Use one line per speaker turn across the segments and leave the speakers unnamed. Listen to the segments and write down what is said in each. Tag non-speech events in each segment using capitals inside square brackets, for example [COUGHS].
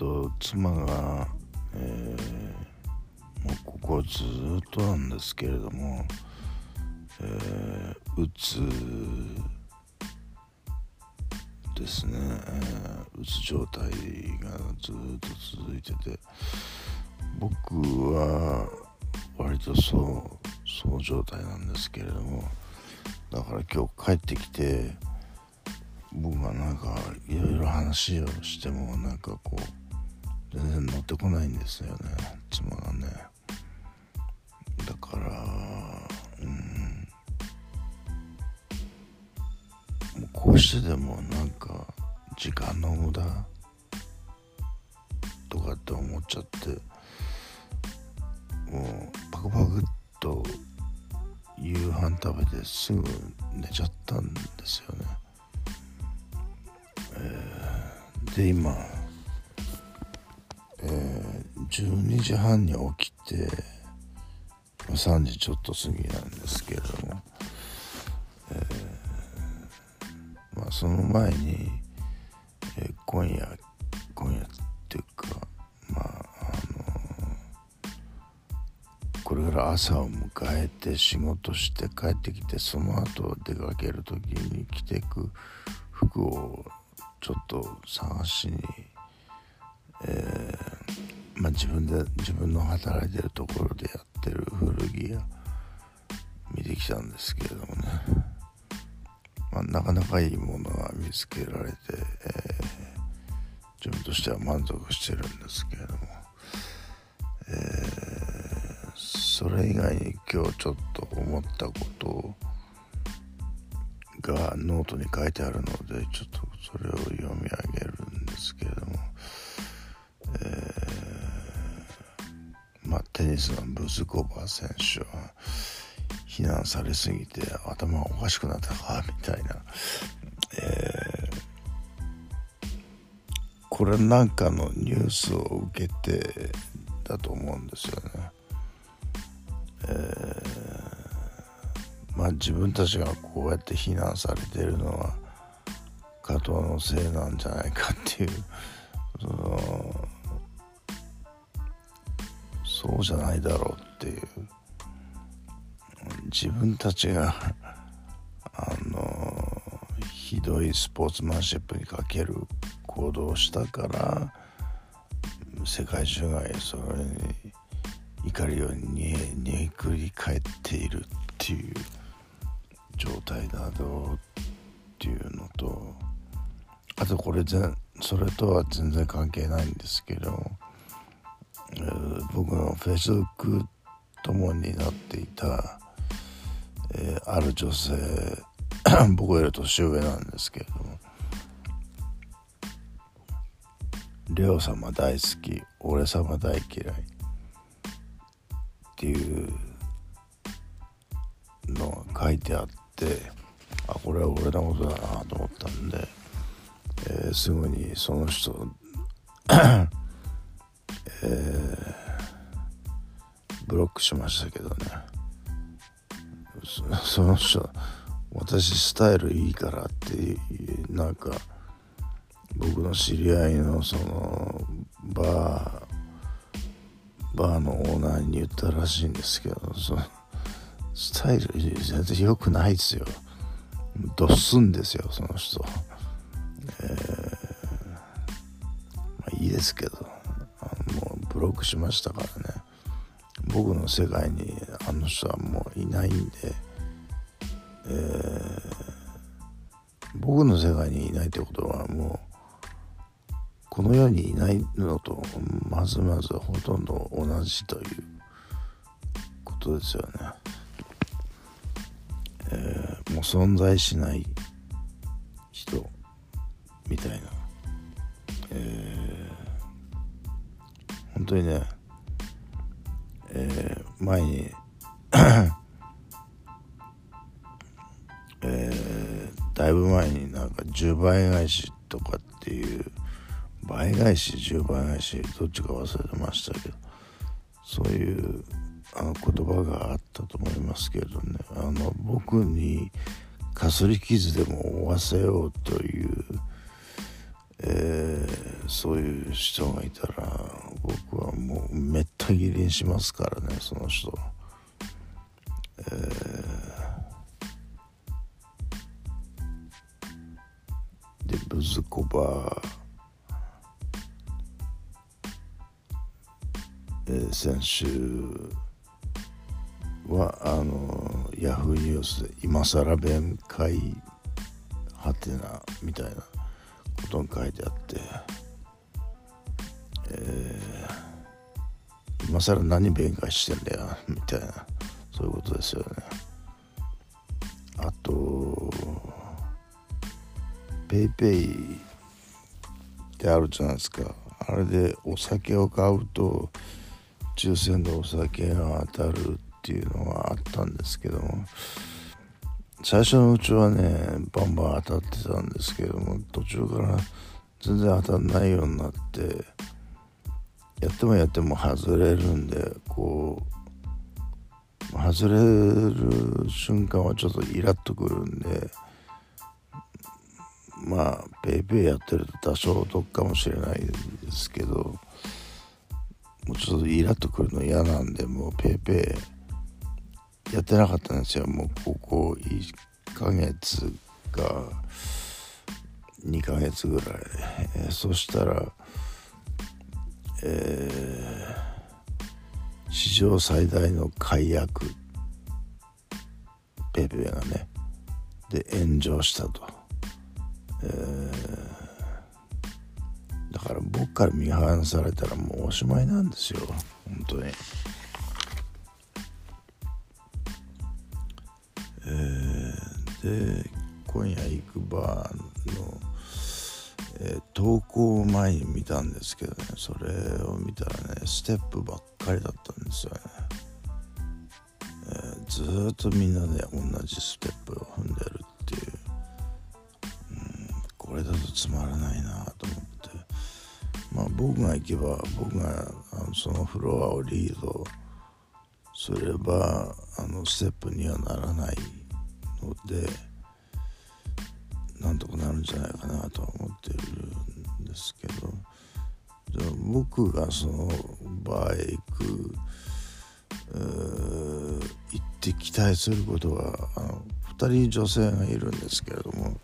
と妻が、えー、もうここずっとなんですけれども、えー、うつですね、えー、うつ状態がずっと続いてて僕は割とそうそう状態なんですけれどもだから今日帰ってきて僕がなんかいろいろ話をしてもなんかこう全然乗ってこないんですよね。妻がね。だからうん。もうこうしてでもなんか時間の無駄とかって思っちゃってもうパクパクっと夕飯食べてすぐ寝ちゃったんですよね、えー、で今、12時半に起きて3時ちょっと過ぎなんですけれども、えー、まあその前に、えー、今夜今夜っていうかまああのこれから朝を迎えて仕事して帰ってきてその後出かける時に着てく服をちょっと探しに、えー、まあ、自分で自分の働いてるところでやってる古着屋見てきたんですけれどもね、まあ、なかなかいいものが見つけられて、えー、自分としては満足してるんですけれども、えーそれ以外に今日ちょっと思ったことがノートに書いてあるのでちょっとそれを読み上げるんですけれども、テニスのブズコバ選手は非難されすぎて頭おかしくなったかみたいな、えー、これなんかのニュースを受けてだと思うんですよね。えー、まあ自分たちがこうやって非難されてるのは加藤のせいなんじゃないかっていうそのそうじゃないだろうっていう。自分たちがあのひどいスポーツマンシップにかける行動をしたから世界中がそれに怒りを煮えくり返っているっていう状態だろうっていうのとあとこれ全それとは全然関係ないんですけど、僕のフェイスブック友になっていた、えー、ある女性 [COUGHS] 僕より年上なんですけれども「レオ様大好き俺様大嫌い」っていうのが書いてあってあこれは俺のことだなと思ったんで、えー、すぐにその人 [COUGHS] えー、ブロックしましたけどね。そ [LAUGHS] の人私スタイルいいからってなんか僕の知り合いのそのバーバーのオーナーに言ったらしいんですけどそのスタイル全然良くないですよ。ドッスンですよその人。えー、まあいいですけど。ブロックしましたからね。僕の世界にあの人はもういないんで、えー、僕の世界にいないってことはもうこの世にいないのとまずまずほとんど同じということですよね。えー、もう存在しない。本当にね、えー、前に [COUGHS] えー、だいぶ前になんか10倍返しとかっていう倍返し10倍返しどっちか忘れてましたけどそういうあの言葉があったと思いますけれどね。あの僕にかすり傷でも負わせようという、えー、そういう人がいたら僕はもうめった切りにしますからねその人。えー、でブズコバえー、先週はあのヤフーニュースで今更弁解はてなみたいなことに書いてあって、今更何弁解してんだよみたいな。そういうことですよね。あとペイペイってあるじゃないですか。あれでお酒を買うと抽選でお酒が当たるっていうのがあったんですけども。最初のうちはねバンバン当たってたんですけども途中から全然当たんないようになってやってもやっても外れるんでこう外れる瞬間はちょっとイラッとくるんでまあペイペイやってると多少得かもしれないですけどもうちょっとイラッとくるの嫌なんでもうペイペイやってなかったんですよ。もうここ1ヶ月か2ヶ月ぐらい、えー、そしたらえー、史上最大の解約ペペがねで炎上したと、えー、だから僕から見放されたらもうおしまいなんですよ本当にえ。で今夜行くバーの、えー、投稿前に見たんですけどねそれを見たらねステップばっかりだったんですよね、えー、ずっとみんなで同じステップを踏んでるっていう、うん、これだとつまらないなと思って。まあ僕が行けば僕があのそのフロアをリードすればあのステップにはならないのでなんとかなるんじゃないかなとは思ってるんですけど。じゃあ僕がそのバイク行って期待することはあの2人女性がいるんですけれども。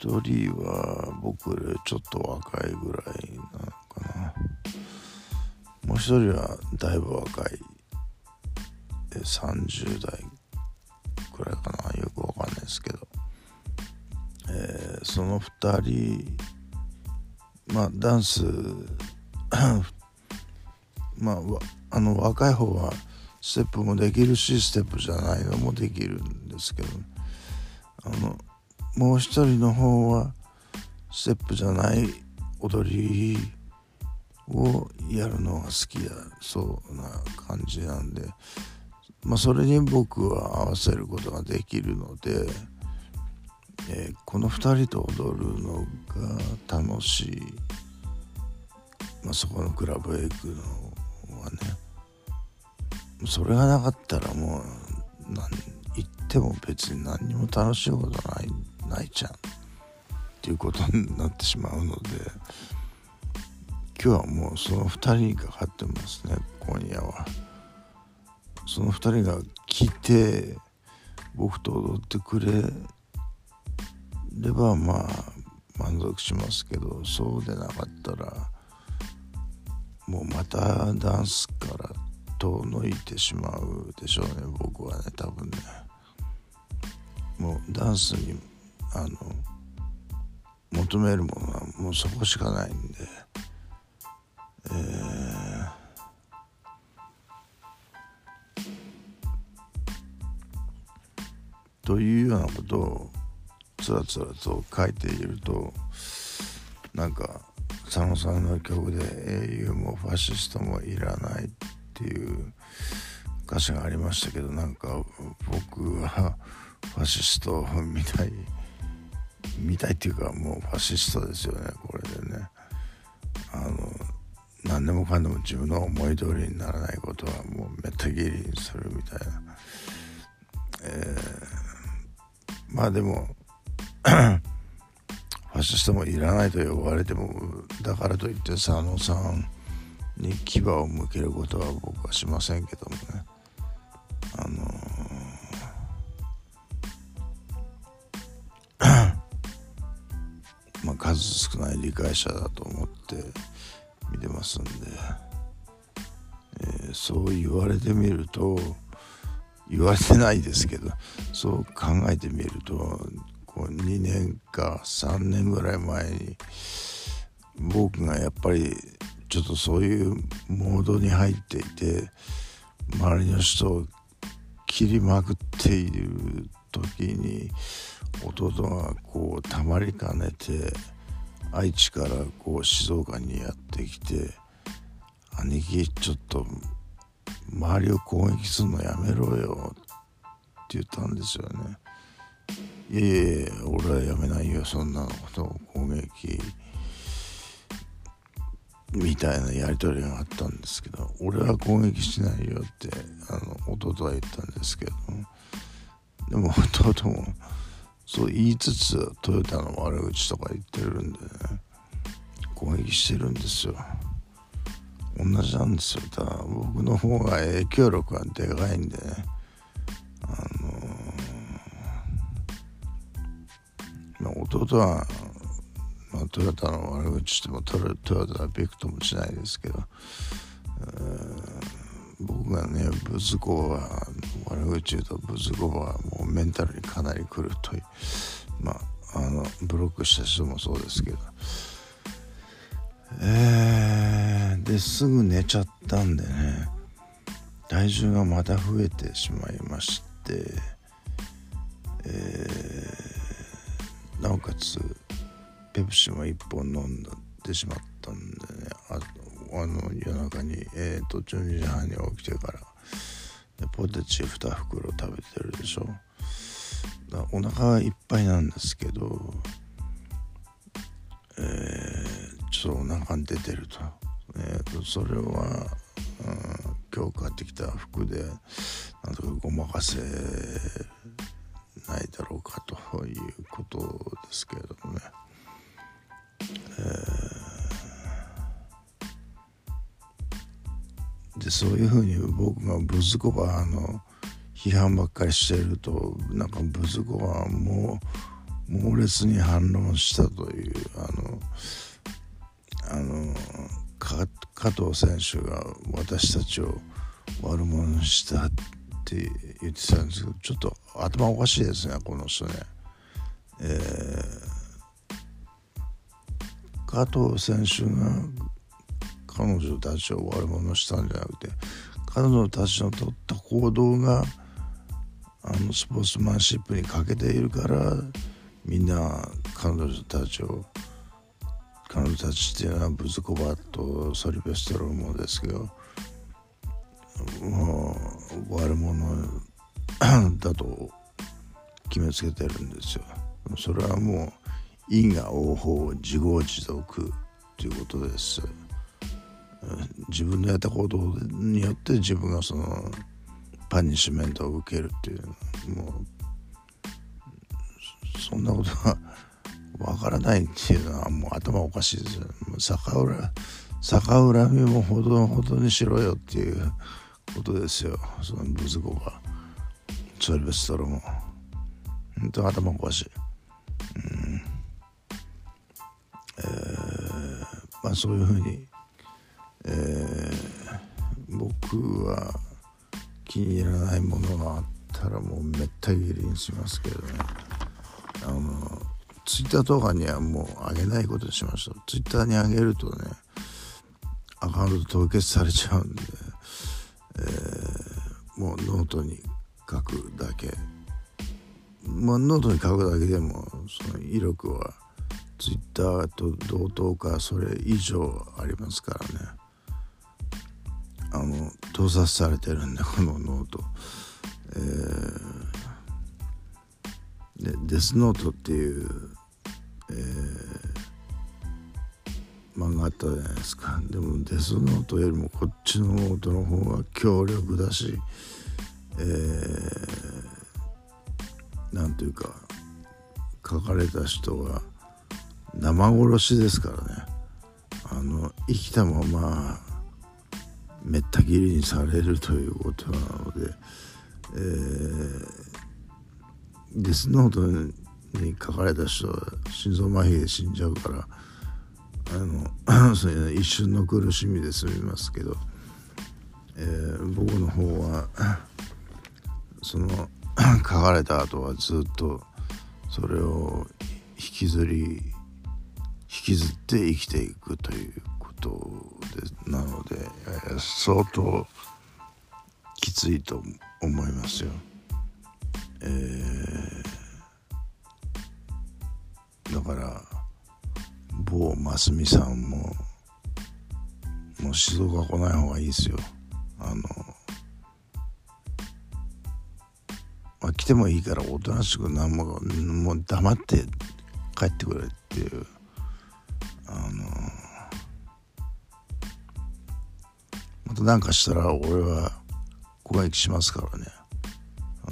1人は僕よりちょっと若いぐらいなのかな。もう1人はだいぶ若い。30代くらいかな。よくわかんないですけど、その2人まあダンス [CLEARS THROAT] まああの若い方はステップもできるしステップじゃないのもできるんですけどあのもう一人の方はステップじゃない踊りをやるのが好きだそうな感じなんでまあ、それに僕は合わせることができるので、えー、この2人と踊るのが楽しい、まあ、そこのクラブへ行くのはねそれがなかったらもう行っても別に何にも楽しいことないないじゃんっていうことになってしまうので今日はもうその2人にかかってますね今夜は。その2人が来て僕と踊ってくれればまあ満足しますけどそうでなかったらもうまたダンスから遠のいてしまうでしょうね僕はね多分ね。もうダンスにあの求めるものはもうそこしかないんで。えー。というようなことをつらつらと書いているとなんか佐野さんの曲で英雄もファシストもいらないっていう歌詞がありましたけどなんか僕はファシストみたいみたいっていうかもうファシストですよねこれでね。あの何でもかんでも自分の思い通りにならないことはもうめった切りにするみたいな、えーまあでもファファシストもいらないと言われてもだからといって佐野さんに牙を向けることは僕はしませんけどもね。あのー [CLEARS THROAT] まあ数少ない理解者だと思って見てますんで、えー、そう言われてみると言われてないですけどそう考えてみると2年か3年ぐらい前に僕がやっぱりちょっとそういうモードに入っていて周りの人を切りまくっている時に弟がこうたまりかねて愛知からこう静岡にやってきて「兄貴ちょっと周りを攻撃するのやめろよ」って言ったんですよね。いやいやいや俺はやめないよそんなことを攻撃みたいなやり取りがあったんですけど俺は攻撃しないよってあの弟は言ったんですけどでも弟もそう言いつつトヨタの悪口とか言ってるんでね攻撃してるんですよ。同じなんですよ。ただ僕の方が影響力がでかいんでねあのまあ弟はまあ、トヨタの悪口してもトヨタはびくともしないですけど、僕がねブズコは悪口言うとブズコはもうメンタルにかなりくるというまああのブロックした人もそうですけどえー、ですぐ寝ちゃったんでね体重がまた増えてしまいましてえー、なおかつペプシも1本飲んでしまったんでね。ああの夜中に、えーと、12時半に起きてから。でポテチ2袋食べてるでしょ。だお腹はいっぱいなんですけどえー、ちょっとお腹に出てると、えー、それは、うん、今日買ってきた服でなんとかごまかせないだろうかということですけれどもねでそういうふうに僕がブズコバの批判ばっかりしているとなんかブズコバも猛烈に反論したというあのあの加藤選手が私たちを悪者にしたって言ってたんですけどちょっと頭おかしいですねこの人ね。えー加藤選手が彼女たちを悪者したんじゃなくて彼女たちの取った行動があのスポーツマンシップに欠けているからみんな彼女たちを彼女たちっていうのはブズコバとソリベストロもですけどもう悪者だと決めつけてるんですよ。それはもう因果応報自業自得ということです。自分のやったことによって自分がそのパニッシュメントを受けるっていうもうそんなことがわからないっていうのはもう頭おかしいです。よ逆恨逆恨みもほどほどにしろよっていうことですよ。そのブズ子がソルベストロも。本当頭おかしい。えまあ、そういうふうに、えー、僕は気に入らないものがあったらもうめった切りにしますけどね。あのツイッターとかにはもう上げないことにしました。ツイッターに上げるとねアカウント凍結されちゃうんで、えー、もうノートに書くだけ。まあノートに書くだけでもその威力はツイッターと同等かそれ以上ありますからね。あの盗撮されてるんでこのノート。えー、でデスノートっていう、えー、漫画あったじゃないですか。でもデスノートよりもこっちのノートの方が強力だしえー、なんというか書かれた人が生殺しですからね。あの生きたままめった切りにされるということなので、えー、デスノートに書かれた人は心臓麻痺で死んじゃうからあの [CLEARS THROAT] それ、一瞬の苦しみで済みますけど、えー、僕の方はその書かれた後はずっとそれを引きずり引きずって生きていくということでなので、相当きついと思いますよ。えー、だから某真澄さんももう静岡来ない方がいいですよ。あのてもいいからおとなしく何ももう黙って帰ってくれっていう。あのまた何かしたら俺は攻撃しますからね。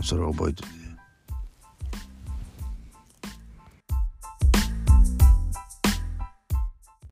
それは覚えてて